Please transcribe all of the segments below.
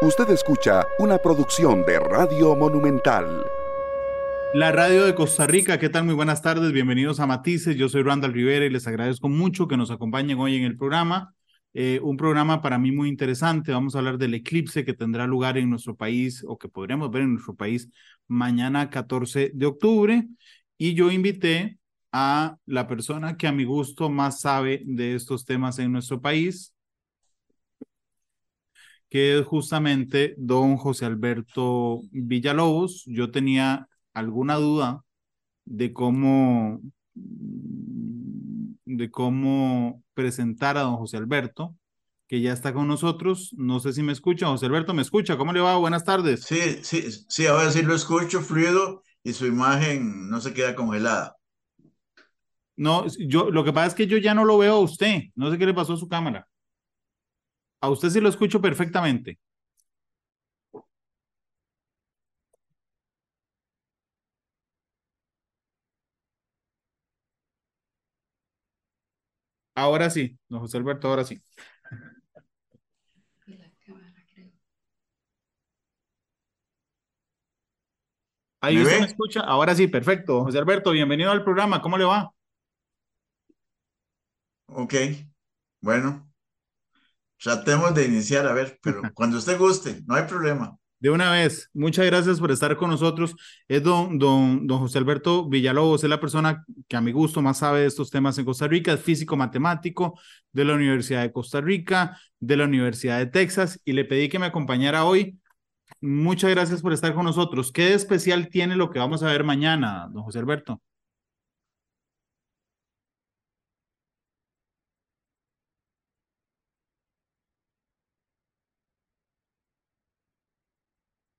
Usted escucha una producción de Radio Monumental. La radio de Costa Rica, ¿qué tal? Muy buenas tardes, bienvenidos a Matices. Yo soy Randall Rivera y les agradezco mucho que nos acompañen hoy en el programa. Eh, un programa para mí muy interesante. Vamos a hablar del eclipse que tendrá lugar en nuestro país o que podremos ver en nuestro país mañana 14 de octubre. Y yo invité a la persona que a mi gusto más sabe de estos temas en nuestro país, que es justamente don José Alberto Villalobos. Yo tenía alguna duda de cómo, de cómo presentar a don José Alberto, que ya está con nosotros. No sé si me escucha. José Alberto, ¿me escucha? ¿Cómo le va? Buenas tardes. Sí, sí, sí, ahora sí lo escucho fluido y su imagen no se queda congelada. No, yo, lo que pasa es que yo ya no lo veo a usted. No sé qué le pasó a su cámara. A usted sí lo escucho perfectamente. Ahora sí, don José Alberto, ahora sí. Ahí ¿Me usted ve? me escucha. Ahora sí, perfecto. José Alberto, bienvenido al programa. ¿Cómo le va? Ok, bueno, tratemos de iniciar, a ver, pero cuando usted guste, no hay problema. De una vez, muchas gracias por estar con nosotros. Es don, don, don José Alberto Villalobos, es la persona que a mi gusto más sabe de estos temas en Costa Rica, es físico matemático de la Universidad de Costa Rica, de la Universidad de Texas, y le pedí que me acompañara hoy. Muchas gracias por estar con nosotros. ¿Qué de especial tiene lo que vamos a ver mañana, don José Alberto?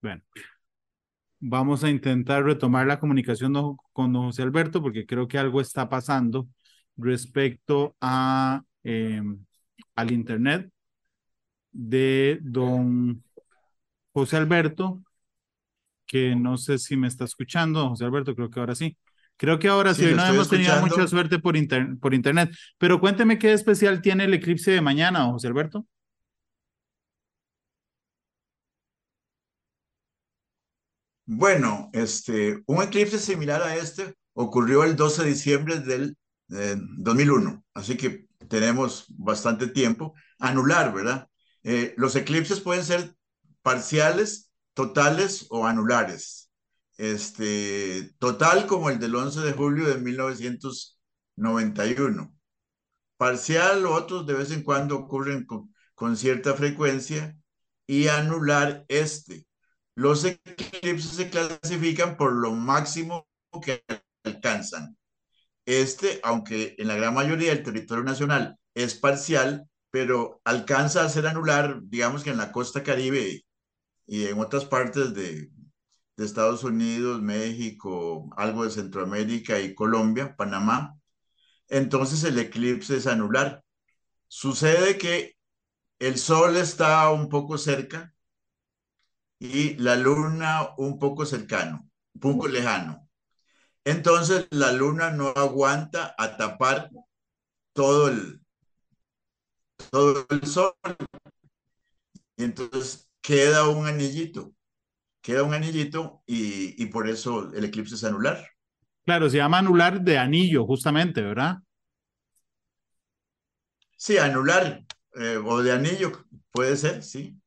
Bueno, vamos a intentar retomar la comunicación con don José Alberto porque creo que algo está pasando respecto a, eh, al internet de don José Alberto, que no sé si me está escuchando, don José Alberto, creo que ahora sí. Creo que ahora sí, Sí, no hemos tenido mucha suerte por, inter- por internet, pero cuénteme qué especial tiene el eclipse de mañana, don José Alberto. Bueno, este, un eclipse similar a este ocurrió el 12 de diciembre del eh, 2001, así que tenemos bastante tiempo. Anular, ¿verdad? Eh, los eclipses pueden ser parciales, totales o anulares. Este, total como el del 11 de julio de 1991. Parcial otros de vez en cuando ocurren con cierta frecuencia y anular este. Los eclipses se clasifican por lo máximo que alcanzan. Este, aunque en la gran mayoría del territorio nacional es parcial, pero alcanza a ser anular, digamos que en la costa caribe y en otras partes de, de Estados Unidos, México, algo de Centroamérica y Colombia, Panamá, entonces el eclipse es anular. Sucede que el sol está un poco cerca y la luna un poco cercano, un poco lejano. Entonces la luna no aguanta a tapar todo el, todo el sol. Y entonces queda un anillito, queda un anillito y, y por eso el eclipse es anular. Claro, se llama anular de anillo, justamente, ¿verdad? Sí, anular eh, o de anillo puede ser, sí.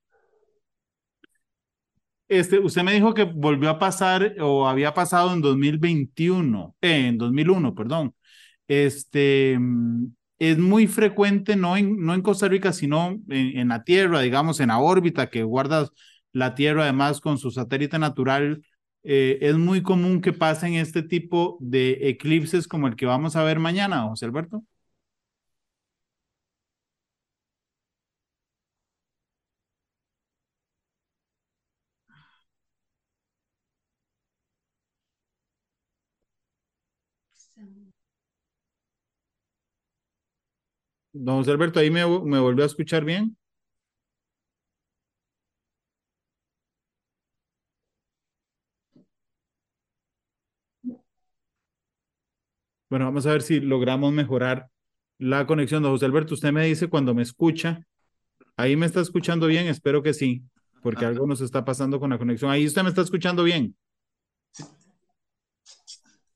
Este, usted me dijo que volvió a pasar o había pasado en 2021, eh, en 2001, perdón. Este, mm, es muy frecuente, no en, no en Costa Rica, sino en, la Tierra, digamos, en la órbita que guarda la Tierra, además con su satélite natural. eh, es muy común que pasen este tipo de eclipses como el que vamos a ver mañana, José Alberto. Don José Alberto, ahí me, me volvió a escuchar bien. Bueno, vamos a ver si logramos mejorar la conexión. Don José Alberto, usted me dice cuando me escucha. Ahí me está escuchando bien, espero que sí. porque algo nos está pasando con la conexión. Ahí usted me está escuchando bien.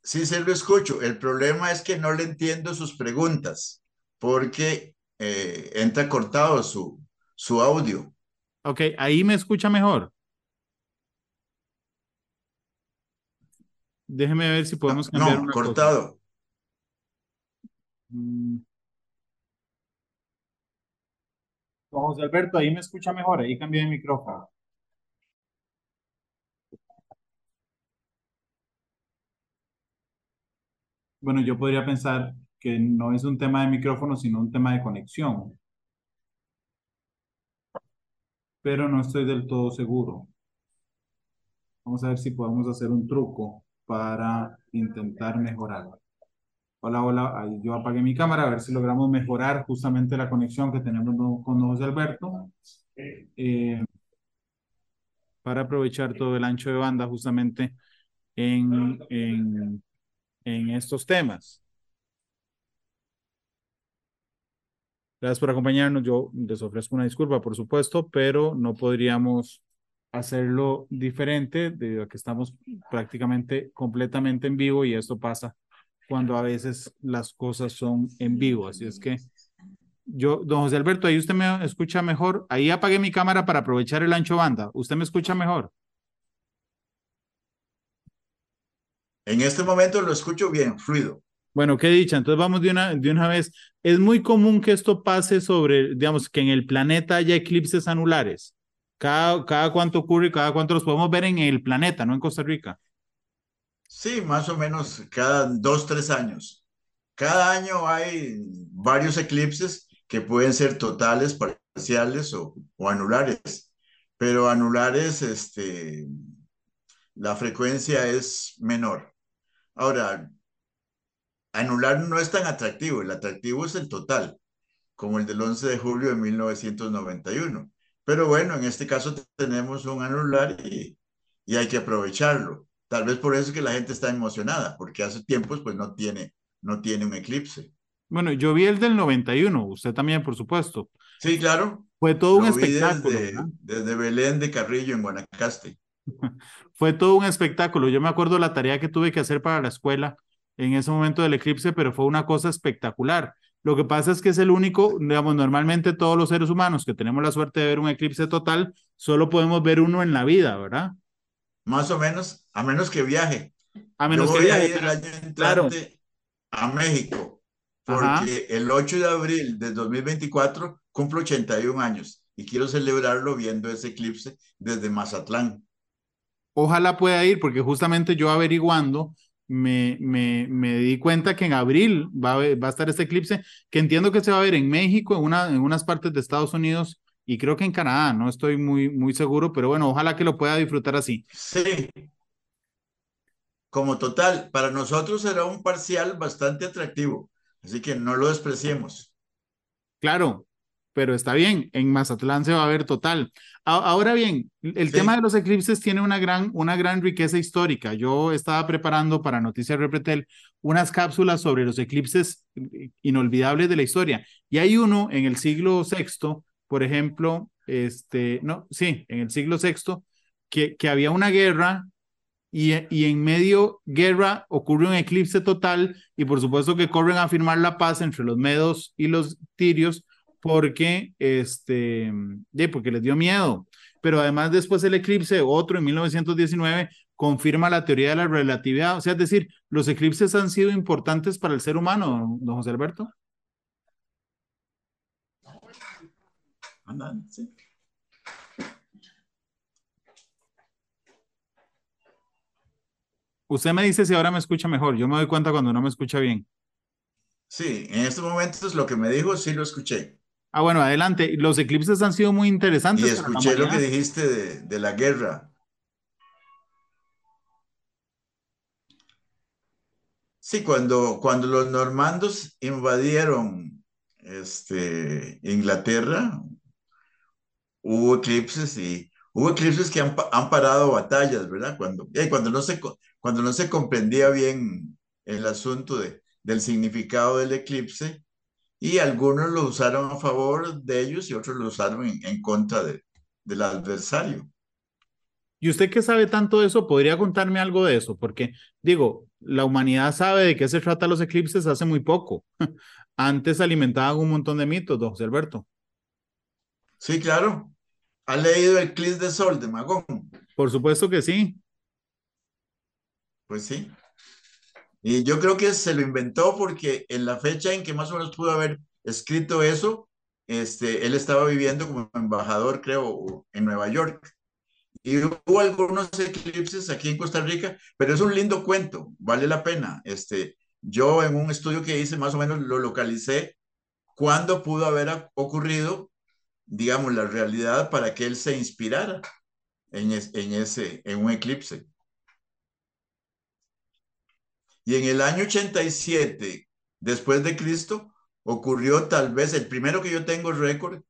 Sí, sí, lo escucho. El problema es que no le entiendo sus preguntas porque eh, entra cortado su, su audio. Ok, ahí me escucha mejor. Déjeme ver si podemos cambiar no, una cortado. Cosa. Mm. José Alberto, ahí me escucha mejor, ahí cambié de micrófono. Bueno, yo podría pensar que no es un tema de micrófono, sino un tema de conexión. Pero no estoy del todo seguro. Vamos a ver si podemos hacer un truco para intentar mejorar. Hola, hola, yo apagué mi cámara a ver si logramos mejorar justamente la conexión que tenemos con José Alberto. Eh, para aprovechar todo el ancho de banda justamente en, en, en estos temas. Gracias por acompañarnos. Yo les ofrezco una disculpa, por supuesto, pero no podríamos hacerlo diferente debido a que estamos prácticamente completamente en vivo y esto pasa cuando a veces las cosas son en vivo. Así es que yo, don José Alberto, ahí usted me escucha mejor. Ahí apagué mi cámara para aprovechar el ancho banda. ¿Usted me escucha mejor? En este momento lo escucho bien, fluido. Bueno, qué dicha. Entonces vamos de una, de una vez. Es muy común que esto pase sobre, digamos, que en el planeta haya eclipses anulares. Cada, cada cuánto ocurre, cada cuánto los podemos ver en el planeta, no en Costa Rica. Sí, más o menos cada dos, tres años. Cada año hay varios eclipses que pueden ser totales, parciales o, o anulares. Pero anulares, este, la frecuencia es menor. Ahora, anular no es tan atractivo, el atractivo es el total, como el del 11 de julio de 1991. Pero bueno, en este caso tenemos un anular y, y hay que aprovecharlo. Tal vez por eso es que la gente está emocionada, porque hace tiempos pues no tiene, no tiene un eclipse. Bueno, yo vi el del 91, usted también, por supuesto. Sí, claro. Fue todo un espectáculo. Desde, desde Belén de Carrillo, en Guanacaste. Fue todo un espectáculo. Yo me acuerdo la tarea que tuve que hacer para la escuela en ese momento del eclipse, pero fue una cosa espectacular. Lo que pasa es que es el único, digamos, normalmente todos los seres humanos que tenemos la suerte de ver un eclipse total, solo podemos ver uno en la vida, ¿verdad? Más o menos, a menos que viaje. A menos Yo que voy a viaje. ir el año entrante Claro. a México, Ajá. porque el 8 de abril de 2024 cumplo 81 años y quiero celebrarlo viendo ese eclipse desde Mazatlán. Ojalá pueda ir, porque justamente yo averiguando me, me, me di cuenta que en abril va a, va a estar este eclipse, que entiendo que se va a ver en México, en, una, en unas partes de Estados Unidos y creo que en Canadá, no estoy muy, muy seguro, pero bueno, ojalá que lo pueda disfrutar así. Sí, como total, para nosotros será un parcial bastante atractivo, así que no lo despreciemos. Claro, pero está bien, en Mazatlán se va a ver total. A- Ahora bien, el Sí. tema de los eclipses tiene una gran, una gran riqueza histórica. Yo estaba preparando para Noticias Repretel unas cápsulas sobre los eclipses inolvidables de la historia. Y hay uno en el siglo VI, por ejemplo, este, no, sí, en el siglo VI, que, que había una guerra y, y en medio guerra ocurre un eclipse total y por supuesto que corren a firmar la paz entre los medos y los tirios porque, este, de, porque les dio miedo. Pero además después el eclipse, otro en 1919, confirma la teoría de la relatividad. O sea, es decir, los eclipses han sido importantes para el ser humano, don José Alberto. Andan, sí. Usted me dice si ahora me escucha mejor. Yo me doy cuenta cuando no me escucha bien. Sí, en estos momentos lo que me dijo sí lo escuché. Ah, bueno, adelante. Los eclipses han sido muy Y interesantes. la escuché lo que dijiste de, de la guerra. Sí, cuando, cuando los normandos invadieron este, Inglaterra, hubo eclipses y hubo eclipses que han, han parado batallas, ¿verdad? Cuando, eh, cuando, no se, cuando no se comprendía bien el asunto de, del significado del eclipse y algunos lo usaron a favor de ellos y otros lo usaron en, en contra de, del adversario. ¿Y usted que sabe tanto de eso, podría contarme algo de eso? Porque, digo, la humanidad sabe de qué se trata los eclipses hace muy poco. Antes alimentaban un montón de mitos, don José Alberto. Sí, claro. ¿Ha leído el Eclipse de Sol de Magón? Por supuesto que sí. Pues sí. Y yo creo que se lo inventó porque en la fecha en que más o menos pudo haber escrito eso, este, él estaba viviendo como embajador, creo, en Nueva York. Y hubo algunos eclipses aquí en Costa Rica, pero es un lindo cuento, vale la pena. Este, yo en un estudio que hice más o menos lo localicé cuándo pudo haber ocurrido, digamos, la realidad para que él se inspirara en, en, ese, en un eclipse. Y en el año 87 después de Cristo ocurrió tal vez el primero que yo tengo récord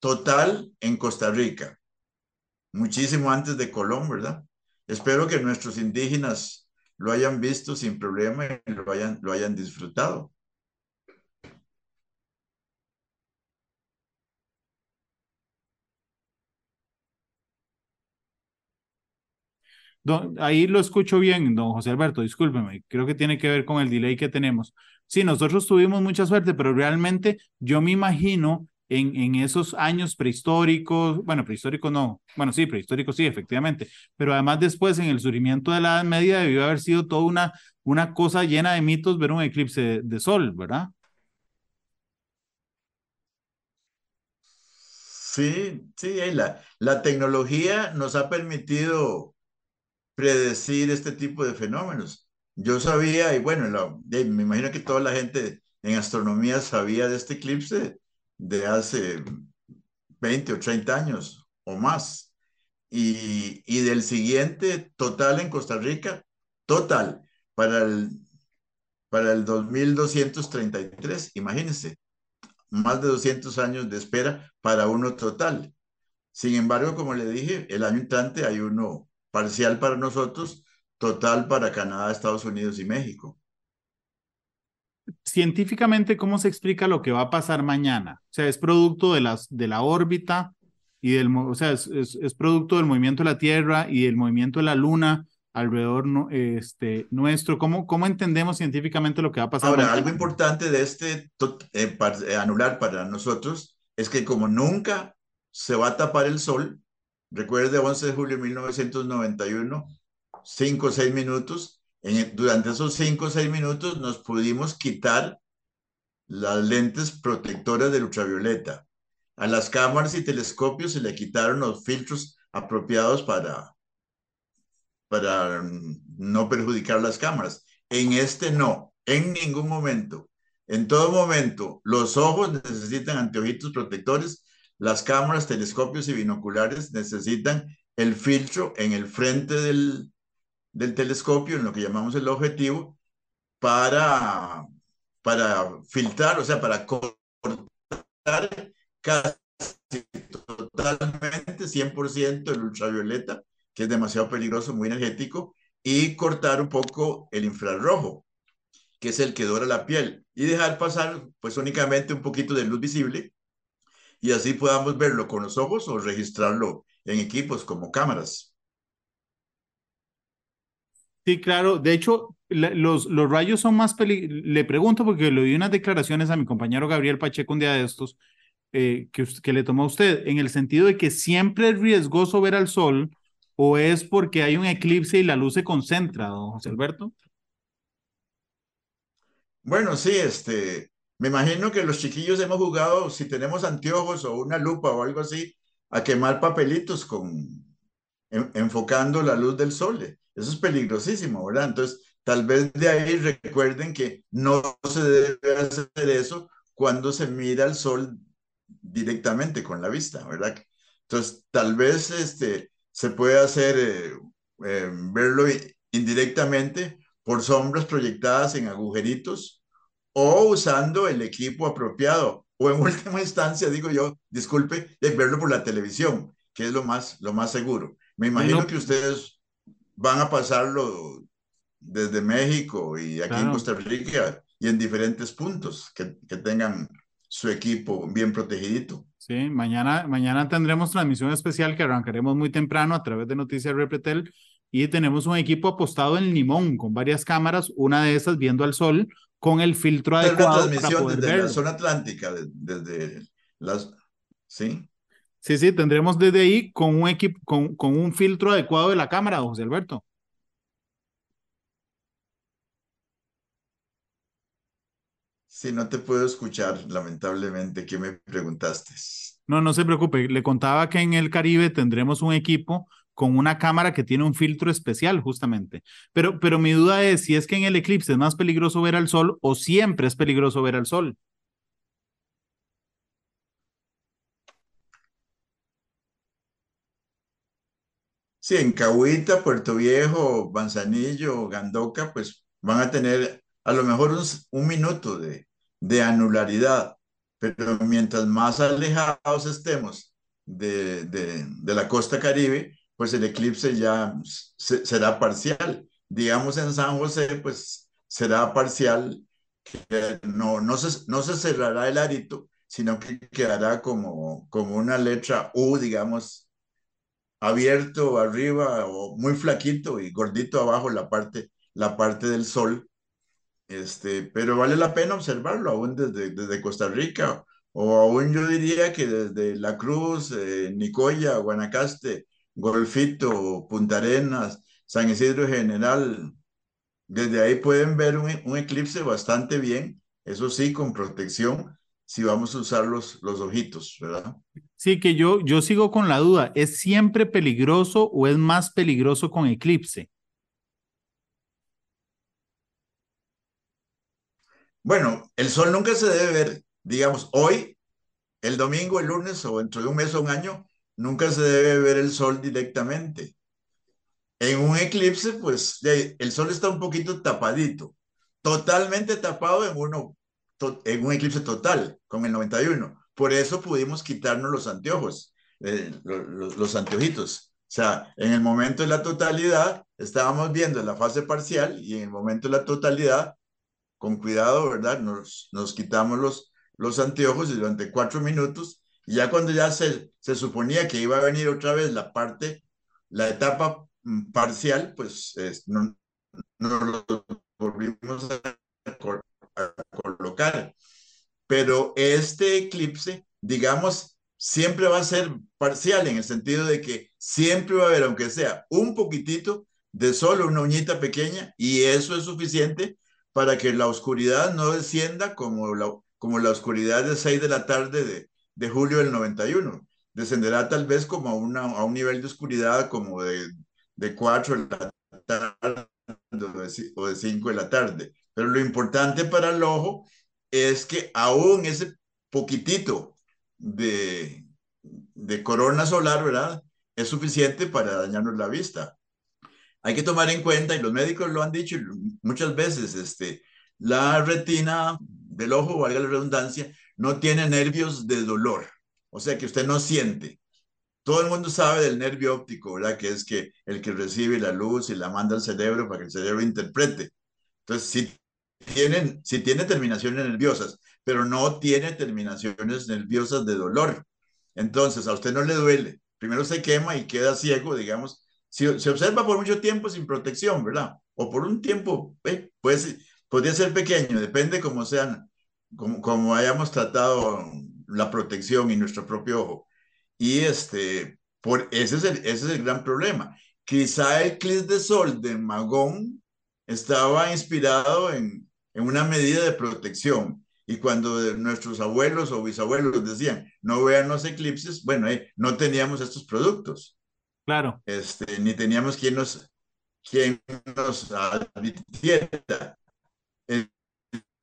total en Costa Rica, muchísimo antes de Colón, ¿verdad? Espero que nuestros indígenas lo hayan visto sin problema y lo hayan, lo hayan disfrutado. Ahí lo escucho bien, don José Alberto, discúlpeme, creo que tiene que ver con el delay que tenemos. Sí, nosotros tuvimos mucha suerte, pero realmente yo me imagino en, en esos años prehistóricos, bueno, prehistóricos no, bueno, sí, prehistóricos sí, efectivamente, pero además después en el surgimiento de la Edad Media debió haber sido toda una, una cosa llena de mitos ver un eclipse de, sol, ¿verdad? Sí, sí, la, la tecnología nos ha permitido predecir este tipo de fenómenos. Yo sabía, y bueno, me imagino que toda la gente en astronomía sabía de este eclipse de hace 20 o 30 años o más. Y, y del siguiente total en Costa Rica, total, para el, para el 2233, imagínense, más de 200 años de espera para uno total. Sin embargo, como le dije, el año entrante hay uno parcial para nosotros, total para Canadá, Estados Unidos y México. Científicamente, ¿cómo se explica lo que va a pasar mañana? O sea, es producto de, las, de la órbita y del, o sea, es, es, producto del movimiento de la Tierra y del movimiento de la Luna alrededor este, nuestro. ¿Cómo, ¿Cómo entendemos científicamente lo que va a pasar? Ahora, algo importante de este eh, eh, anular para nosotros es que como nunca se va a tapar el sol, Recuerde 11 de julio de 1991, 5 o 6 minutos. Durante esos 5 o 6 minutos nos pudimos quitar las lentes protectoras del ultravioleta. A las cámaras y telescopios se le quitaron los filtros apropiados para, para no perjudicar las cámaras. En este no, en ningún momento. En todo momento, los ojos necesitan anteojitos protectores las cámaras, telescopios y binoculares necesitan el filtro en el frente del, del telescopio, en lo que llamamos el objetivo, para, para filtrar, o sea, para cortar casi totalmente, 100% el ultravioleta, que es demasiado peligroso, muy energético, y cortar un poco el infrarrojo, que es el que dora la piel, y dejar pasar pues únicamente un poquito de luz visible y así podamos verlo con los ojos o registrarlo en equipos como cámaras. Sí, claro. De hecho, los, los rayos son más peligrosos. Le pregunto porque le di unas declaraciones a mi compañero Gabriel Pacheco un día de estos eh, que, que le tomó a usted, en el sentido de que siempre es riesgoso ver al sol o es porque hay un eclipse y la luz se concentra, don José Alberto. Bueno, sí, este, me imagino que los chiquillos hemos jugado, si tenemos anteojos o una lupa o algo así, a quemar papelitos con enfocando la luz del sol. Eso es peligrosísimo, ¿verdad? Entonces, tal vez de ahí recuerden que no se debe hacer eso cuando se mira al sol directamente con la vista, ¿verdad? Entonces, tal vez este, se puede hacer, eh, eh, verlo indirectamente por sombras proyectadas en agujeritos o usando el equipo apropiado, o en última instancia, digo yo, disculpe, de verlo por la televisión, que es lo más, lo más seguro. Me imagino que ustedes van a pasarlo desde México y aquí en Costa Rica y en diferentes puntos que, que tengan su equipo bien protegidito. Sí, mañana, mañana tendremos transmisión especial que arrancaremos muy temprano a través de Noticias Repretel y tenemos un equipo apostado en Limón con varias cámaras, una de esas viendo al sol con el filtro adecuado. transmisión para desde la zona atlántica, desde las... ¿Sí? Sí, sí, tendremos desde ahí con un equipo, con, con un filtro adecuado de la cámara, José Alberto. Sí, no te puedo escuchar, lamentablemente. ¿Qué me preguntaste? No, no se preocupe. Le contaba que en el Caribe tendremos un equipo con una cámara que tiene un filtro especial, justamente. Pero, pero mi duda es si es que en el eclipse es más peligroso ver al sol o siempre es peligroso ver al sol. Sí, en Cahuita, Puerto Viejo, Manzanillo, Gandoca, pues van a tener a lo mejor un minuto de, de anularidad, pero mientras más alejados estemos de, de, la costa caribe, pues el eclipse ya será parcial. Digamos en San José, pues será parcial, no, no, se, no se cerrará el arito, sino que quedará como, como una letra U, digamos, abierto arriba o muy flaquito y gordito abajo la parte, la parte del sol este, pero vale la pena observarlo aún desde, desde Costa Rica o aún yo diría que desde La Cruz, eh, Nicoya, Guanacaste, Golfito, Punta Arenas, San Isidro General, desde ahí pueden ver un, un, eclipse bastante bien, eso sí, con protección, si vamos a usar los, los ojitos, ¿verdad? Sí, que yo, yo sigo con la duda, ¿es siempre peligroso o es más peligroso con eclipse? Bueno, el sol nunca se debe ver, digamos, hoy, el domingo, el lunes o dentro de un mes o un año, nunca se debe ver el sol directamente. En un eclipse, pues el sol está un poquito tapadito, totalmente tapado en, un eclipse total, con el 91. Por eso pudimos quitarnos los anteojos, eh, los, los anteojitos. O sea, en el momento de la totalidad estábamos viendo la fase parcial y en el momento de la totalidad con cuidado, ¿verdad? Nos, nos quitamos los, los anteojos y durante cuatro minutos, y ya cuando ya se, se suponía que iba a venir otra vez la parte, la etapa mm, parcial, pues no, no lo volvimos a, colocar. Pero este eclipse, digamos, siempre va a ser parcial en el sentido de que siempre va a haber, aunque sea un poquitito de sol, una uñita pequeña, y eso es suficiente para que la oscuridad no descienda como la, como la oscuridad de 6 de la tarde de, de julio del 91. Descenderá tal vez como a, una, a un nivel de oscuridad como de, de 4 de tarde o de 5 de la tarde. Pero lo importante para el ojo es que aún ese poquitito de, de corona solar, ¿verdad? Es suficiente para dañarnos la vista hay que tomar en cuenta, y los médicos lo han dicho muchas veces, este, la retina del ojo, valga la redundancia, no tiene nervios de dolor, o sea que usted no siente. Todo el mundo sabe del nervio óptico, ¿verdad? Que es que el que recibe la luz y la manda al cerebro para que el cerebro interprete. Entonces, si tienen, si tiene terminaciones nerviosas, pero no tiene terminaciones nerviosas de dolor. Entonces, a usted no le duele. Primero se quema y queda ciego, digamos, si se observa por mucho tiempo sin protección, ¿verdad? O por un tiempo, eh, pues, podría ser pequeño, depende cómo sean, como, como hayamos tratado la protección y nuestro propio ojo. Y este, por, ese, es el, ese es el gran problema. Quizá el clip de sol de Magón estaba inspirado en, en una medida de protección. Y cuando nuestros abuelos o bisabuelos decían, no vean los eclipses, bueno, eh, no teníamos estos productos. Claro. Este, ni teníamos quien nos, quien nos advirtiera.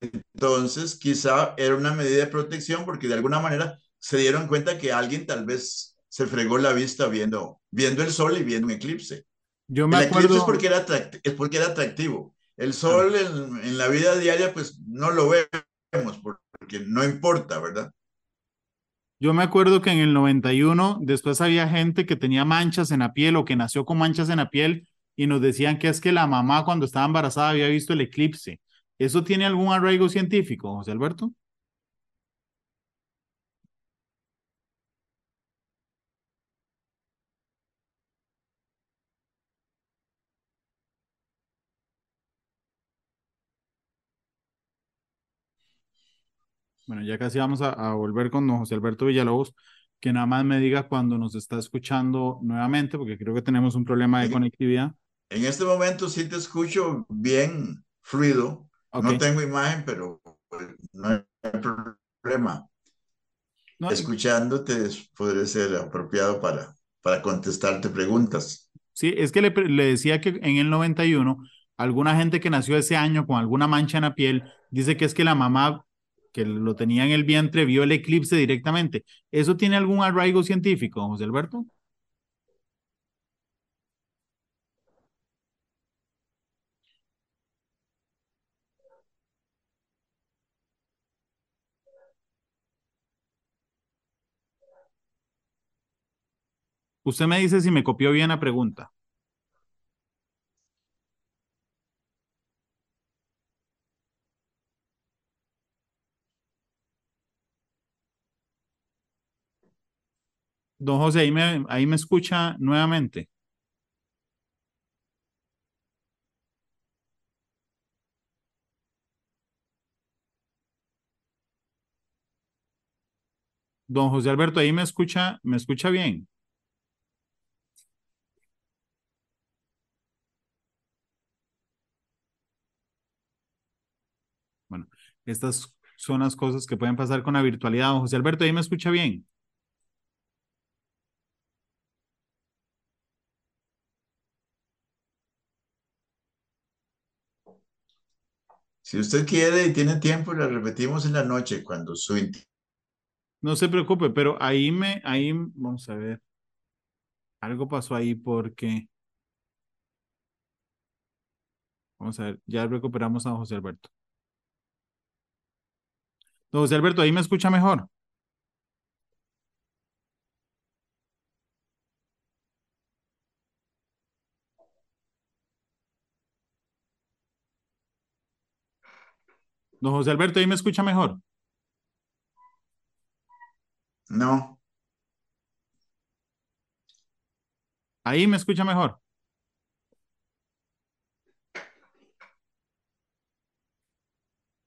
Entonces, quizá era una medida de protección porque de alguna manera se dieron cuenta que alguien tal vez se fregó la vista viendo, viendo el sol y viendo un eclipse. Yo me el acuerdo... eclipse es porque, era es porque era atractivo. El sol en, en, la vida diaria, pues no lo vemos porque no importa, ¿verdad? Yo me acuerdo que en el 91 después había gente que tenía manchas en la piel o que nació con manchas en la piel y nos decían que es que la mamá cuando estaba embarazada había visto el eclipse. ¿Eso tiene algún arraigo científico, José Alberto? Bueno, ya casi vamos a, volver con José Alberto Villalobos, que nada más me diga cuando nos está escuchando nuevamente, porque creo que tenemos un problema de conectividad. En este momento sí te escucho bien fluido. No tengo imagen, pero no hay problema. No, Escuchándote podría ser apropiado para, para contestarte preguntas. Sí, es que le, le decía que en el 91, alguna gente que nació ese año con alguna mancha en la piel, dice que es que la mamá que lo tenía en el vientre vio el eclipse directamente. ¿Eso tiene algún arraigo científico, José Alberto? Usted me dice si me copió bien la pregunta. Don José, ahí me, ahí me escucha nuevamente. Don José Alberto, ahí me escucha, me escucha bien. Bueno, estas son las cosas que pueden pasar con la virtualidad. Don José Alberto, ahí me escucha bien. Si usted quiere y tiene tiempo, la repetimos en la noche cuando su No se preocupe, pero ahí me, ahí, vamos a ver. Algo pasó ahí porque. Vamos a ver, ya recuperamos a José Alberto. Don José Alberto, ahí me escucha mejor. Don José Alberto, ahí me escucha mejor. No, Ahí me escucha mejor.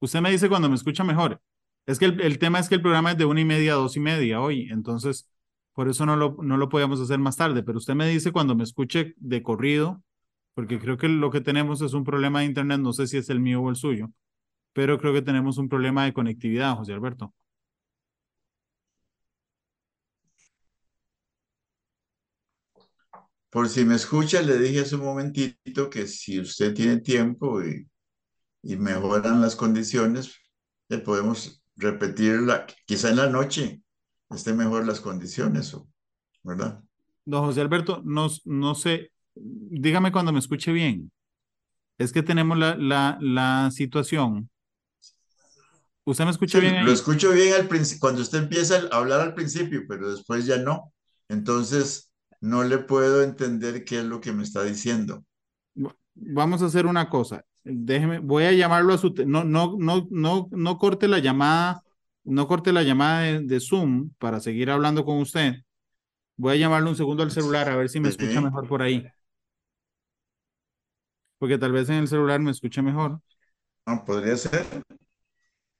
Usted me dice cuando me escucha mejor. Es que el, el tema es que el programa es de una y media a dos y media hoy, entonces por eso no lo, no lo podíamos hacer más tarde, pero usted me dice cuando me escuche de corrido, porque creo que lo que tenemos es un problema de internet, no sé si es el mío o el suyo, pero creo que tenemos un problema de conectividad, José Alberto. por si me escucha, le dije hace un momentito que si usted tiene tiempo y, y mejoran las condiciones, le podemos repetirla, quizá en la noche esté mejor las condiciones, ¿verdad? Don José Alberto, no, no sé, dígame cuando me escuche bien. Es que tenemos la, la, la situación. ¿Usted me escucha Sí, bien ahí? lo escucho bien al cuando usted empieza a hablar al principio, pero después ya no. Entonces, no le puedo entender qué es lo que me está diciendo. Vamos a hacer una cosa. Déjeme, voy a llamarlo a su, no, no, no, no, no corte la llamada, no corte la llamada de, de Zoom para seguir hablando con usted. Voy a llamarle un segundo al celular a ver si me escucha mejor por ahí. Porque tal vez en el celular me escuche mejor. Ah, podría ser.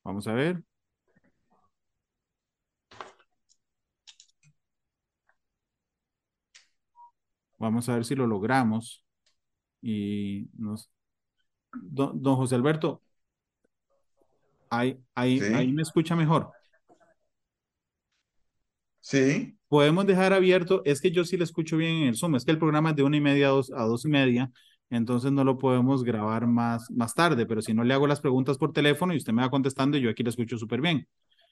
Vamos a ver. Vamos a ver si lo logramos. Y nos... Don, don José Alberto, ahí, ahí, Sí. ahí me escucha mejor. Sí, Podemos dejar abierto, es que yo sí le escucho bien en el Zoom, es que el programa es de una y media a dos, a dos y media, entonces no lo podemos grabar más, más tarde, pero si no le hago las preguntas por teléfono y usted me va contestando, yo aquí le escucho súper bien.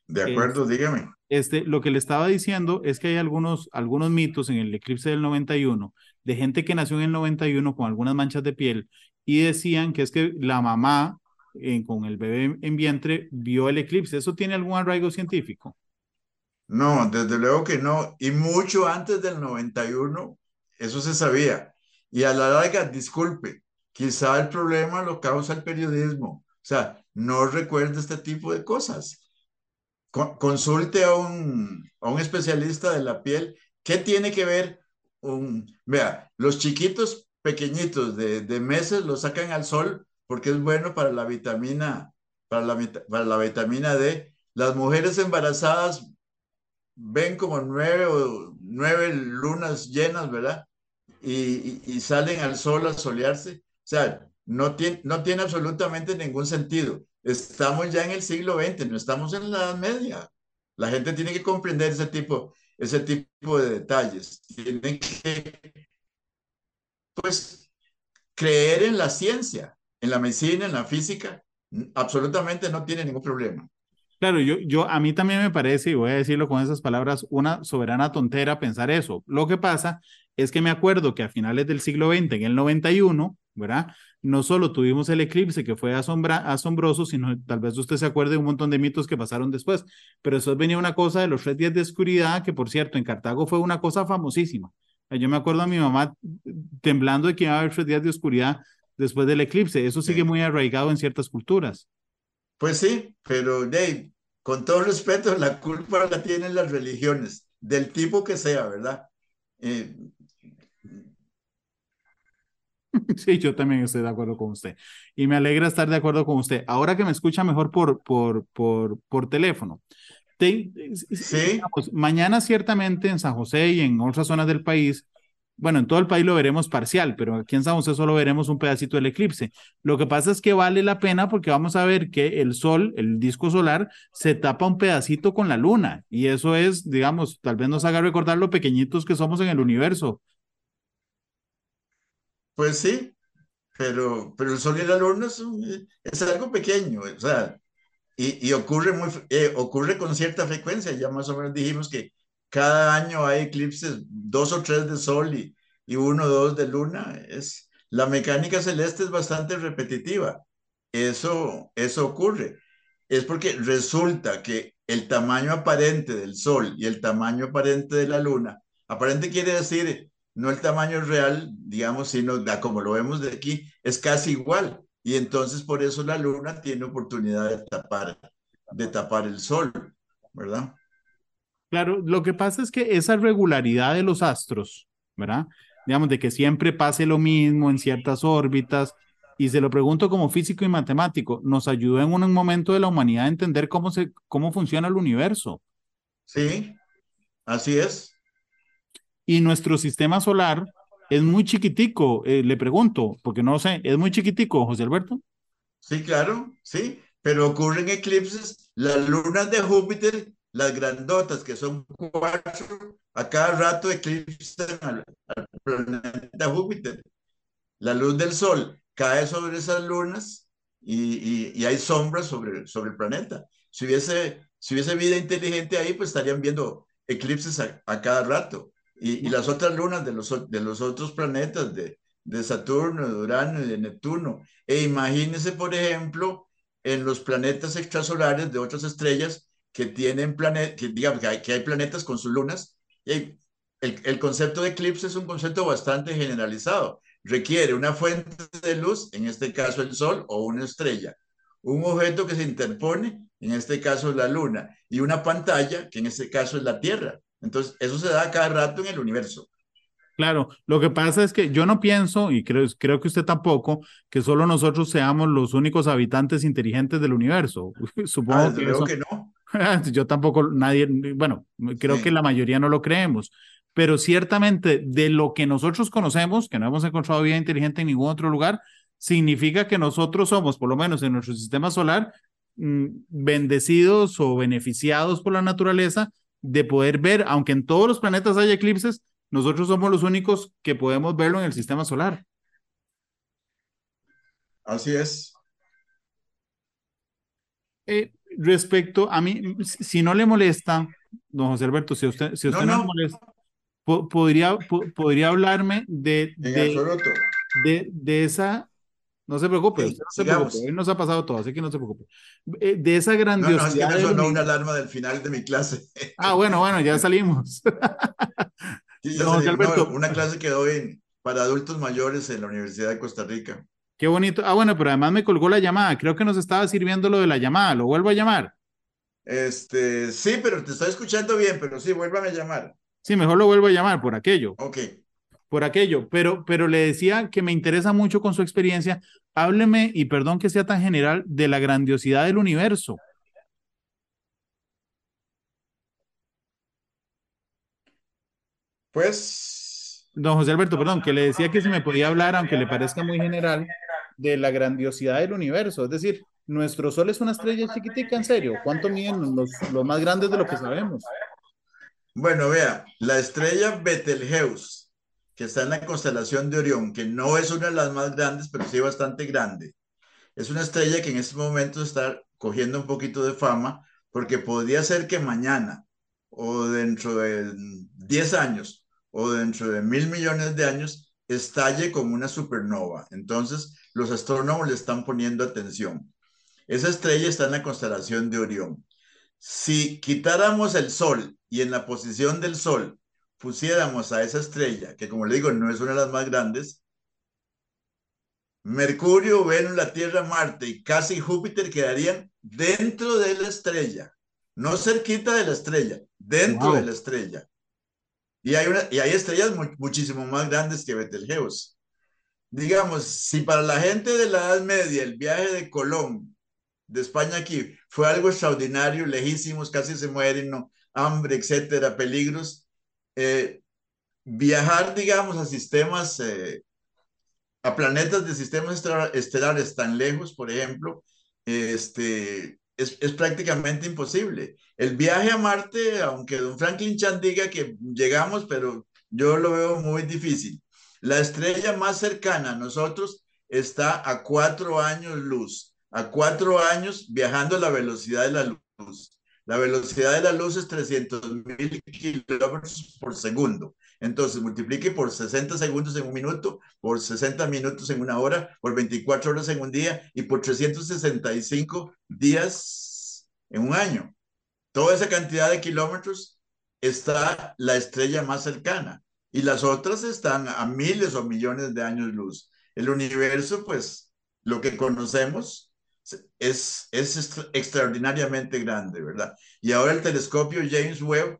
de acuerdo, dígame. Este, lo que le estaba diciendo es que hay algunos, algunos mitos en el eclipse del 91 de gente que nació en el 91 con algunas manchas de piel y decían que es que la mamá eh, con el bebé en vientre vio el eclipse. ¿Eso tiene algún arraigo científico? No, desde luego que no. Y mucho antes del 91, eso se sabía. Y a la larga, disculpe, quizá el problema lo causa el periodismo. O sea, no recuerda este tipo de cosas. Con- consulte a un, a un especialista de la piel. ¿Qué tiene que ver un... Vea, los chiquitos pequeñitos de, de meses los sacan al sol porque es bueno para la vitamina, para la, para la vitamina D. las mujeres embarazadas ven como nueve o nueve lunas llenas, ¿verdad? Y, y, salen al sol a solearse. O sea, no tiene, no tiene absolutamente ningún sentido. Estamos ya en el siglo XX, no estamos en la Edad Media. La gente tiene que comprender ese tipo, ese tipo de detalles. Tienen que, pues, creer en la ciencia, en la medicina, en la física. Absolutamente no tiene ningún problema. Claro, yo, yo, a mí también me parece, y voy a decirlo con esas palabras, una soberana tontera pensar eso. Lo que pasa es que me acuerdo que a finales del siglo XX, en el 91, ¿verdad? No solo tuvimos el eclipse que fue asombroso, sino tal vez usted se acuerde de un montón de mitos que pasaron después, pero eso venía una cosa de los tres días de oscuridad, que por cierto, en Cartago fue una cosa famosísima. Yo me acuerdo a mi mamá temblando de que iba a haber tres días de oscuridad después del eclipse. Eso sigue muy arraigado en ciertas culturas. Pues sí, pero Dave, con todo respeto, la culpa la tienen las religiones, del tipo que sea, ¿verdad? Eh, sí, yo también estoy de acuerdo con usted. Y me alegra estar de acuerdo con usted. Ahora que me escucha mejor por, por, por, por teléfono. Sí. mañana ciertamente en San José y en otras zonas del país bueno, en todo el país lo veremos parcial, pero aquí en San José solo veremos un pedacito del eclipse. Lo que pasa es que vale la pena porque vamos a ver que el sol, el disco solar, se tapa un pedacito con la luna y eso es, digamos, tal vez nos haga recordar lo pequeñitos que somos en el universo. Pues sí, pero, pero el sol y la luna es, algo pequeño, o sea, y, ocurre, muy, eh, ocurre con cierta frecuencia, ya más o menos dijimos que cada año hay eclipses, dos o tres de sol y, y uno o dos de luna. Es, la mecánica celeste es bastante repetitiva. Eso, eso ocurre. Es porque resulta que el tamaño aparente del sol y el tamaño aparente de la luna, aparente quiere decir no el tamaño real, digamos, sino como lo vemos de aquí, es casi igual. Y entonces por eso la luna tiene oportunidad de tapar, de tapar el sol, ¿verdad? Claro, lo que pasa es que esa regularidad de los astros, ¿verdad? Digamos, de que siempre pase lo mismo en ciertas órbitas, y se lo pregunto como físico y matemático, nos ayudó en un momento de la humanidad a entender cómo, se, cómo funciona el universo. Sí, así es. Y nuestro sistema solar es muy chiquitico, eh, le pregunto, porque no sé, es muy chiquitico, José Alberto. Sí, claro, sí, pero ocurren eclipses, las lunas de Júpiter las grandotas, que son cuatro, a cada rato eclipsan al, planeta Júpiter. La luz del Sol cae sobre esas lunas y, y, hay sombras sobre, sobre el planeta. Si hubiese, si hubiese vida inteligente ahí, pues estarían viendo eclipses a, cada rato. Y, y, las otras lunas de los, de los otros planetas, de, de Saturno, de Urano y de Neptuno. E imagínese, por ejemplo, en los planetas extrasolares de otras estrellas, que tienen planetas, que digamos que hay, que hay planetas con sus lunas. Y el, el concepto de eclipse es un concepto bastante generalizado. Requiere una fuente de luz, en este caso el Sol o una estrella, un objeto que se interpone, en este caso la Luna, y una pantalla, que en este caso es la Tierra. Entonces, eso se da cada rato en el universo. Claro, lo que pasa es que yo no pienso, y creo, creo que usted tampoco, que solo nosotros seamos los únicos habitantes inteligentes del universo. Supongo ah, que, que no. Yo tampoco, nadie, bueno, creo que la mayoría no lo creemos, pero ciertamente de lo que nosotros conocemos, que no hemos encontrado vida inteligente en ningún otro lugar, significa que nosotros somos, por lo menos en nuestro sistema solar, mm, bendecidos o beneficiados por la naturaleza de poder ver, aunque en todos los planetas haya eclipses, nosotros somos los únicos que podemos verlo en el sistema solar. Así es. Eh, respecto a mí, si no le molesta, don José Alberto, si usted, si usted no, le molesta, podría, podría hablarme de, de, de, esa, no se preocupe, no se preocupe, él nos ha pasado todo, así que no se preocupe. Eh, de esa grandiosidad. No, no, es que no una alarma del final de mi clase. Ah, bueno, bueno, ya salimos. una clase que doy para adultos mayores en la Universidad de Costa Rica. Qué bonito. Ah, bueno, pero además me colgó la llamada. Creo que nos estaba sirviendo lo de la llamada. ¿Lo vuelvo a llamar? Este, sí, pero te estoy escuchando bien, pero sí, vuélvame a llamar. Sí, mejor lo vuelvo a llamar por aquello. Ok por aquello, pero, pero le decía que me interesa mucho con su experiencia, hábleme, y perdón que sea tan general, de la grandiosidad del universo. Pues... Don José Alberto, perdón, que le decía que se me podía hablar, aunque le parezca muy general, de la grandiosidad del universo, es decir, nuestro Sol es una estrella chiquitica, en serio, ¿cuánto miden los, los más grandes de lo que sabemos? Bueno, vea, la estrella Betelgeuse que está en la constelación de Orión, que no es una de las más grandes, pero sí bastante grande. Es una estrella que en este momento está cogiendo un poquito de fama porque podría ser que mañana o dentro de 10 años o dentro de mil millones de años estalle como una supernova. Entonces, los astrónomos le están poniendo atención. Esa estrella está en la constelación de Orión. Si quitáramos el Sol y en la posición del Sol pusiéramos a esa estrella, que como le digo, no es una de las más grandes, Mercurio, Venus, la Tierra, Marte y casi Júpiter quedarían dentro de la estrella, no cerquita de la estrella, dentro de la estrella. Y hay, una, y hay estrellas muchísimo más grandes que Betelgeuse. Digamos, si para la gente de la Edad Media el viaje de Colón de España aquí fue algo extraordinario, lejísimos, casi se mueren, ¿no? hambre, etcétera, peligros, eh, viajar, digamos, a sistemas, eh, a planetas de sistemas estelares tan lejos, por ejemplo, este, es, es, prácticamente imposible. El viaje a Marte, aunque don Franklin Chan diga que llegamos, pero yo lo veo muy difícil. La estrella más cercana a nosotros está a cuatro años luz, a cuatro años viajando a la velocidad de la luz. La velocidad de la luz es 300 mil kilómetros por segundo. Entonces, multiplique por 60 segundos en un minuto, por 60 minutos en una hora, por 24 horas en un día y por 365 días en un año. Toda esa cantidad de kilómetros está la estrella más cercana y las otras están a miles o millones de años luz. El universo, pues, lo que conocemos es, es extraordinariamente grande, ¿verdad? Y ahora el telescopio James Webb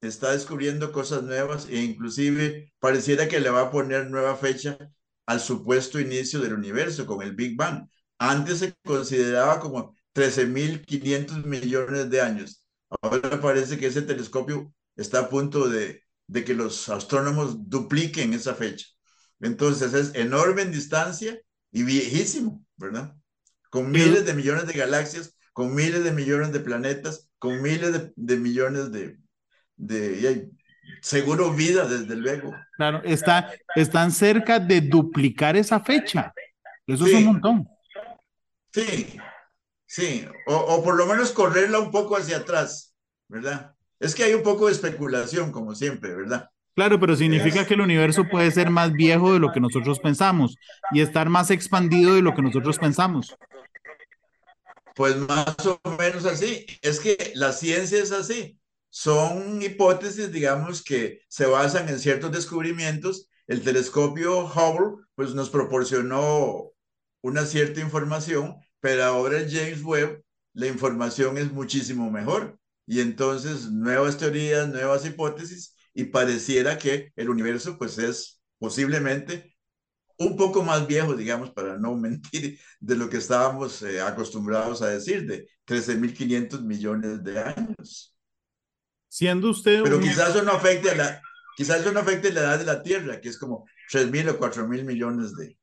está descubriendo cosas nuevas e inclusive pareciera que le va a poner nueva fecha al supuesto inicio del universo con el Big Bang. Antes se consideraba como 13.500 millones de años. Ahora parece que ese telescopio está a punto de, de que los astrónomos dupliquen esa fecha. Entonces es enorme en distancia y viejísimo, ¿verdad? Con miles de millones de galaxias, con miles de millones de planetas, con miles de, millones de, de, seguro vida, desde luego. Claro, está, están cerca de duplicar esa fecha. Eso es un montón. Sí, sí, o, o, por lo menos correrla un poco hacia atrás, ¿verdad? Es que hay un poco de especulación, como siempre, ¿verdad? Claro, pero significa que el universo puede ser más viejo de lo que nosotros pensamos y estar más expandido de lo que nosotros pensamos. Pues más o menos así. Es que la ciencia es así. Son hipótesis, digamos, que se basan en ciertos descubrimientos. El telescopio Hubble, pues nos proporcionó una cierta información, pero ahora el James Webb, la información es muchísimo mejor. Y entonces nuevas teorías, nuevas hipótesis, y pareciera que el universo, pues es posiblemente un poco más viejo, digamos, para no mentir, de lo que estábamos eh, acostumbrados a decir, de 13.500 millones de años. Siendo usted... Pero quizás eso no afecte a la, quizás eso no afecte la edad de la Tierra, que es como 3.000 o 4.000 millones de,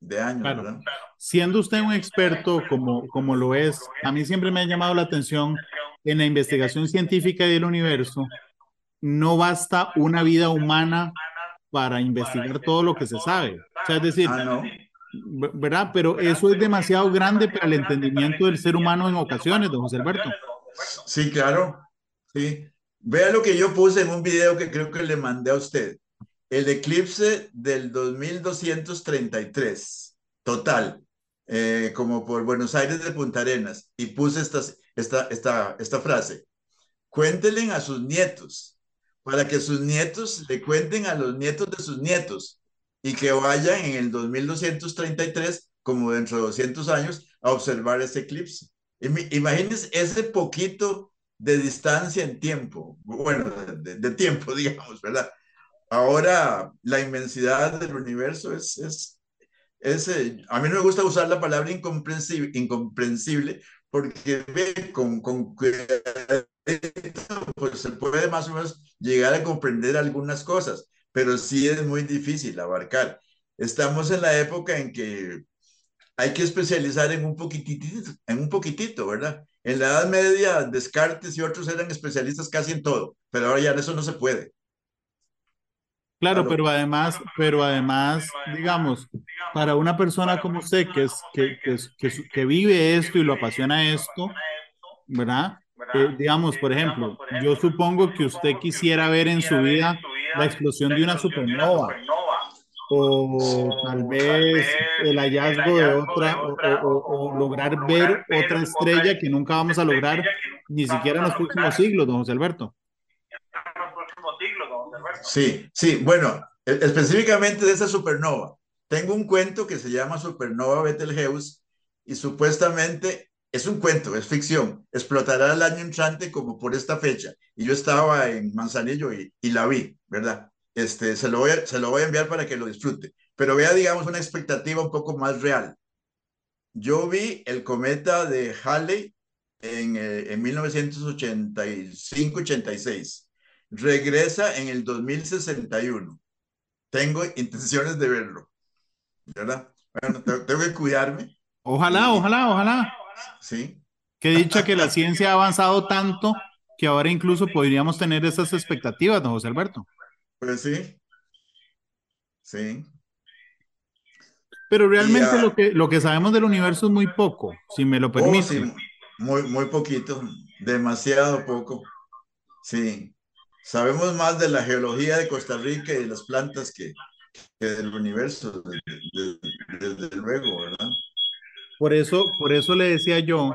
de años, ¿verdad? Siendo usted un experto como, como lo es, a mí siempre me ha llamado la atención en la investigación científica del universo, no basta una vida humana para investigar todo lo que se sabe. O sea, es decir, ah, ¿verdad? Pero eso es demasiado grande para el entendimiento del ser humano en ocasiones, don José Alberto. Sí, claro. Sí. Vea lo que yo puse en un video que creo que le mandé a usted. El eclipse del 2233, total, eh, como por Buenos Aires de Punta Arenas. Y puse esta, esta, esta, esta frase. Cuéntenle a sus nietos, para que sus nietos le cuenten a los nietos de sus nietos y que vayan en el 2233, como dentro de 200 años, a observar ese eclipse. Imagínense ese poquito de distancia en tiempo, bueno, de, tiempo, digamos, ¿verdad? Ahora la inmensidad del universo es, es, es eh, a mí no me gusta usar la palabra incomprensible, incomprensible porque con, con pues se puede más o menos llegar a comprender algunas cosas, pero sí es muy difícil abarcar. Estamos en la época en que hay que especializar en un poquitito, en un poquitito, ¿verdad? En la Edad Media, Descartes y otros eran especialistas casi en todo, pero ahora ya eso no se puede. Claro, pero además, pero además, digamos, para una persona como usted que, es, que, que, que, vive esto y lo apasiona esto, ¿verdad? Eh, digamos, por ejemplo, yo supongo que usted quisiera ver en su vida la explosión de una supernova o tal vez el hallazgo de otra o, lograr ver otra estrella que nunca vamos a lograr ni siquiera en los próximos siglos, don José Alberto. Sí, sí, bueno, e, específicamente de esa supernova. Tengo un cuento que se llama Supernova Betelgeuse y supuestamente es un cuento, es ficción. Explotará el año entrante como por esta fecha. Y yo estaba en Manzanillo y, y la vi, ¿verdad? Este, se, lo voy a, se lo voy a enviar para que lo disfrute. Pero vea, digamos, una expectativa un poco más real. Yo vi el cometa de Halley en, eh, en 1985-86 regresa en el 2061. Tengo intenciones de verlo, ¿verdad? Bueno, tengo que cuidarme. Ojalá, ojalá, ojalá. Sí. Qué dicha que la ciencia ha avanzado tanto que ahora incluso podríamos tener esas expectativas, don José Alberto. Pues sí. Sí. Pero realmente lo, que, lo que sabemos del universo es muy poco, si me lo oh, permite. muy, muy poquito, demasiado poco. Sí. Sabemos más de la geología de Costa Rica y de las plantas que, del universo, desde, luego, ¿verdad? Por eso, por eso le decía yo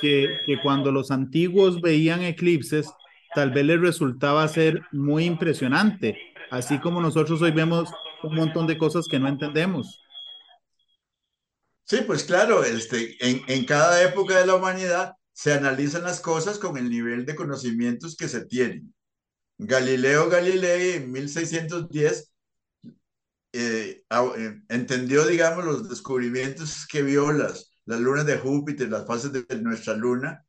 que, que cuando los antiguos veían eclipses, tal vez les resultaba ser muy impresionante, así como nosotros hoy vemos un montón de cosas que no entendemos. Sí, pues claro, este, en, en cada época de la humanidad se analizan las cosas con el nivel de conocimientos que se tienen. Galileo Galilei en 1610 eh, eh, entendió, digamos, los descubrimientos que vio las, las lunas de Júpiter, las fases de nuestra luna,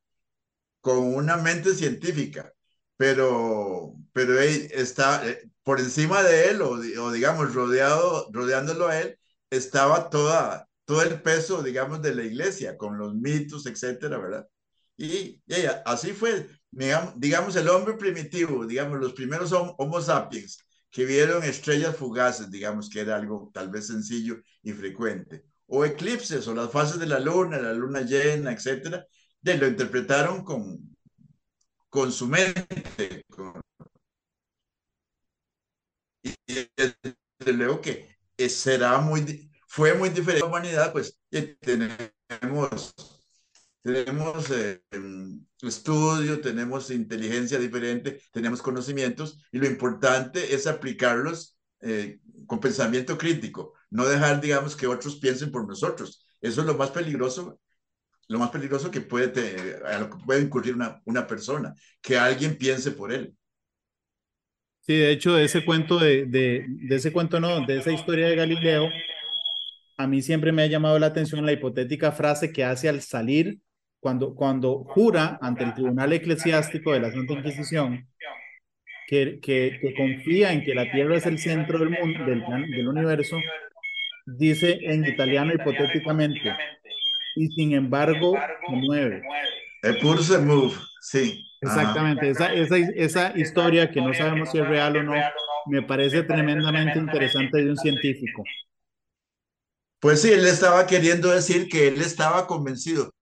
con una mente científica, pero, pero está eh, por encima de él, o, digamos, rodeado, rodeándolo a él, estaba toda, todo el peso, digamos, de la iglesia, con los mitos, etcétera, ¿verdad? Y, y así fue digamos, el hombre primitivo, digamos, los primeros Homo sapiens que vieron estrellas fugaces, digamos que era algo tal vez sencillo y frecuente, o eclipses o las fases de la luna, la luna llena, etcétera, de lo interpretaron con, con su mente. y desde luego que será muy, fue muy diferente la humanidad, pues tenemos tenemos eh, estudio, tenemos inteligencia diferente, tenemos conocimientos y lo importante es aplicarlos eh, con pensamiento crítico, no dejar, digamos, que otros piensen por nosotros. Eso es lo más peligroso, lo más peligroso que puede, que puede incurrir una, una persona, que alguien piense por él. Sí, de hecho, de ese cuento, de, de, de ese cuento no, de esa historia de Galileo, a mí siempre me ha llamado la atención la hipotética frase que hace al salir cuando, cuando jura ante el Tribunal Eclesiástico de la Santa Inquisición que, que, que confía en que la Tierra es el centro del mundo, del, del universo, dice en italiano hipotéticamente, y sin embargo se mueve. Eppur se move, sí. Exactamente, esa, esa, esa historia que no sabemos si es real o no, me parece tremendamente interesante de un científico. Pues sí, él estaba queriendo decir que él estaba convencido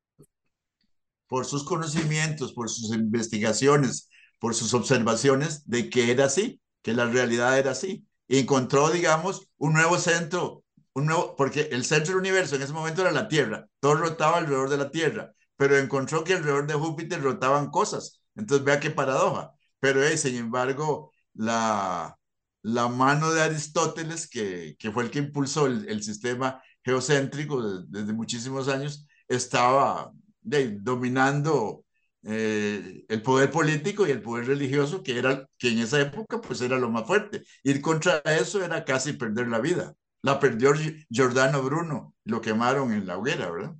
por sus conocimientos, por sus investigaciones, por sus observaciones de que era así, que la realidad era así. Y encontró, digamos, un nuevo centro, un nuevo, porque el centro del universo en ese momento era la Tierra, todo rotaba alrededor de la Tierra, pero encontró que alrededor de Júpiter rotaban cosas. Entonces, vea qué paradoja. Pero, eh, sin embargo, la, la mano de Aristóteles, que, que fue el que impulsó el, el sistema geocéntrico desde muchísimos años, estaba de, dominando eh, el poder político y el poder religioso, que, era, que en esa época pues era lo más fuerte. Ir contra eso era casi perder la vida. La perdió Giordano Bruno, lo quemaron en la hoguera, ¿verdad?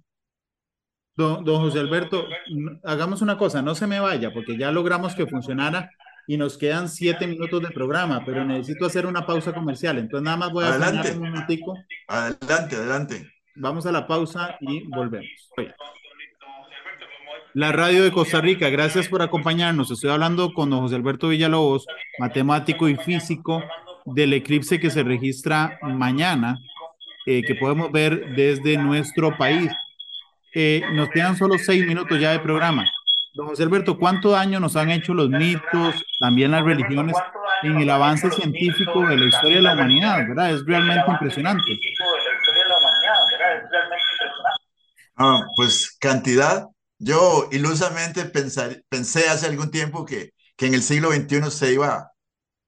Don, don José Alberto, hagamos una cosa, no se me vaya, porque ya logramos que funcionara y nos quedan siete minutos de programa, pero necesito hacer una pausa comercial, entonces nada más voy a adelante. un momentico. Adelante, adelante. Vamos a la pausa y volvemos. La radio de Costa Rica, gracias por acompañarnos. Estoy hablando con don José Alberto Villalobos, matemático y físico del eclipse que se registra mañana, eh, que podemos ver desde nuestro país. Eh, nos quedan solo seis minutos ya de programa. Don José Alberto, ¿cuánto daño nos han hecho los mitos, también las religiones, en el avance científico de la historia de la humanidad? ¿Verdad? Es realmente impresionante. Ah, pues cantidad. Yo ilusamente pensé hace algún tiempo que, que en el siglo XXI se iba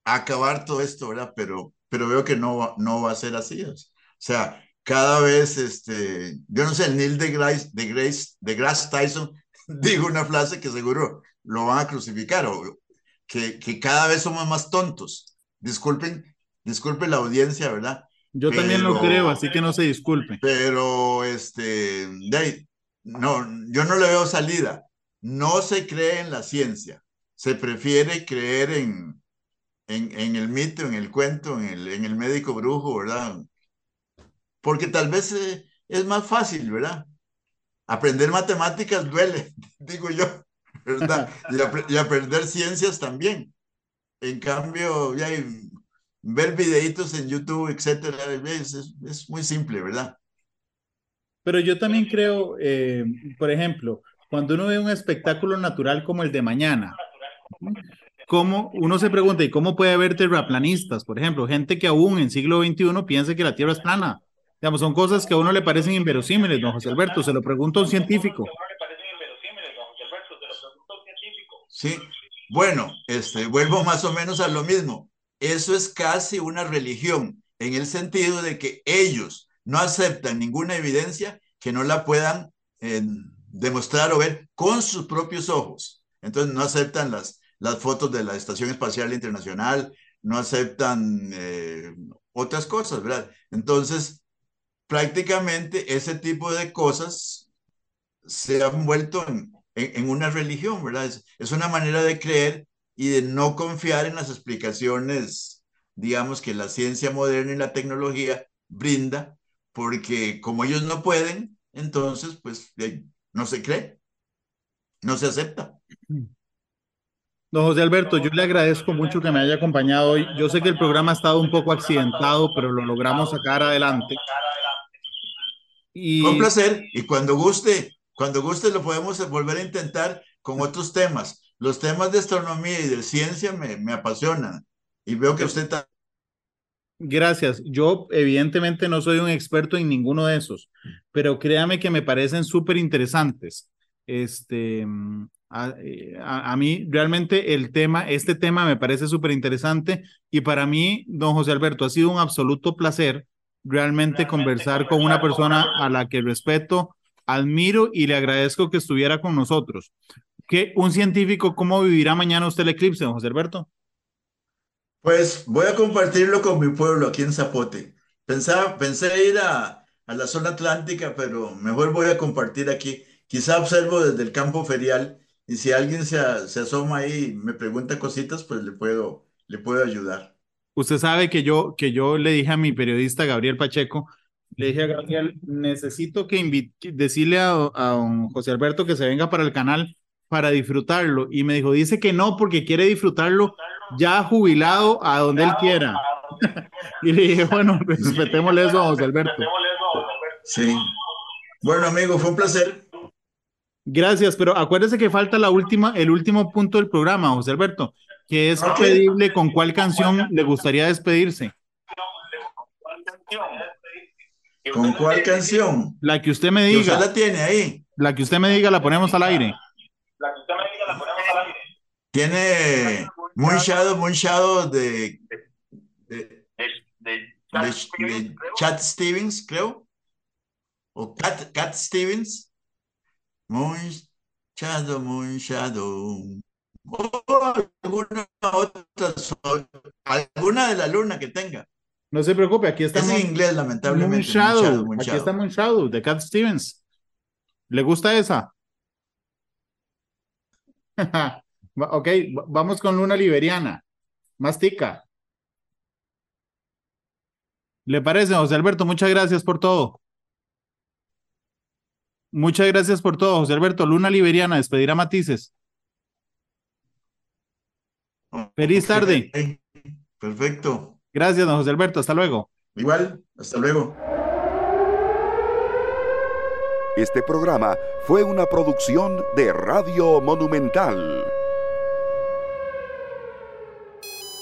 a acabar todo esto, ¿verdad? Pero, pero veo que no, no va a ser así. O sea, cada vez, este, yo no sé, Neil de Grace, de Grace, de Grace Tyson digo una frase que seguro lo van a crucificar, o que, que cada vez somos más tontos. Disculpen, disculpen la audiencia, ¿verdad? Yo también lo creo, así que no se disculpen. Pero, este, de no, yo no le veo salida. No se cree en la ciencia, se prefiere creer en, en, en el mito, en el cuento, en el, en el médico brujo, ¿verdad? Porque tal vez eh, es más fácil, ¿verdad? aprender matemáticas duele, digo yo, ¿verdad? Y, aprender ciencias también. En cambio, ya ver videitos en YouTube, etcétera, es, es, muy simple, ¿verdad? Pero yo también creo, eh, por ejemplo, cuando uno ve un espectáculo natural como el de mañana, ¿cómo uno se pregunta, ¿y cómo puede haber terraplanistas? Por ejemplo, gente que aún en siglo XXI piensa que la Tierra es plana. Digamos, son cosas que a uno le parecen inverosímiles, don José Alberto. Se lo pregunto a un científico. Sí, bueno, este, vuelvo más o menos a lo mismo. Eso es casi una religión, en el sentido de que ellos no aceptan ninguna evidencia que no la puedan eh, demostrar o ver con sus propios ojos. Entonces no aceptan las, las fotos de la Estación Espacial Internacional, no aceptan eh, otras cosas, ¿verdad? Entonces, prácticamente ese tipo de cosas se han vuelto en, una religión, ¿verdad? Es, una manera de creer y de no confiar en las explicaciones, digamos, que la ciencia moderna y la tecnología brinda, porque como ellos no pueden, entonces, pues, no se cree, no se acepta. Don José Alberto, yo le agradezco mucho que me haya acompañado hoy. Yo sé que el programa ha estado un poco accidentado, pero lo logramos sacar adelante. Y... Con placer. Y cuando guste, cuando guste lo podemos volver a intentar con otros temas. Los temas de astronomía y de ciencia me, me apasionan. Y veo que usted. Gracias. Yo evidentemente no soy un experto en ninguno de esos, pero créame que me parecen súper interesantes. Este, a, a, mí realmente el tema, este tema me parece súper interesante y para mí, don José Alberto, ha sido un absoluto placer realmente conversar con una persona a la que respeto, admiro y le agradezco que estuviera con nosotros. ¿Qué, un científico, ¿cómo vivirá mañana usted el eclipse, don José Alberto? Pues voy a compartirlo con mi pueblo aquí en Zapote. Pensaba, pensé ir a, a la zona atlántica, pero mejor voy a compartir aquí. Quizá observo desde el campo ferial y si alguien se, se asoma ahí y me pregunta cositas, pues le puedo, le puedo ayudar. Usted sabe que yo, que yo le dije a mi periodista Gabriel Pacheco, le dije a Gabriel, necesito que decirle a, a don José Alberto que se venga para el canal para disfrutarlo. Y me dijo, dice que no, porque quiere disfrutarlo ya jubilado a donde él quiera. y le dije, bueno, respetémosle eso a José Alberto. Sí. Bueno, amigo, fue un placer. Gracias, pero acuérdese que falta la última, el último punto del programa, José Alberto que es pedible con cuál canción le gustaría despedirse. ¿Con cuál canción? La que usted me diga. usted la tiene ahí. La que usted me diga la ponemos al aire. La que usted me diga la ponemos al aire. Tiene Moon Shadow, Moon Shadow de, de, de, de Chad Stevens, creo. O Cat, Cat Stevens. Moon Shadow, Moon Shadow alguna otra, alguna de la luna que tenga. No se preocupe, aquí está. Es en inglés, lamentablemente. Moon Shadow. Aquí está Moon Shadow, de Cat Stevens. ¿Le gusta esa? ok, vamos con Luna Liberiana. Mastica. ¿Le parece, José Alberto? Muchas gracias por todo. Muchas gracias por todo, José Alberto. Luna Liberiana, despedir a Matices. Feliz tarde. Perfecto. Gracias, don José Alberto. Hasta luego. Igual, hasta luego. Este programa fue una producción de Radio Monumental.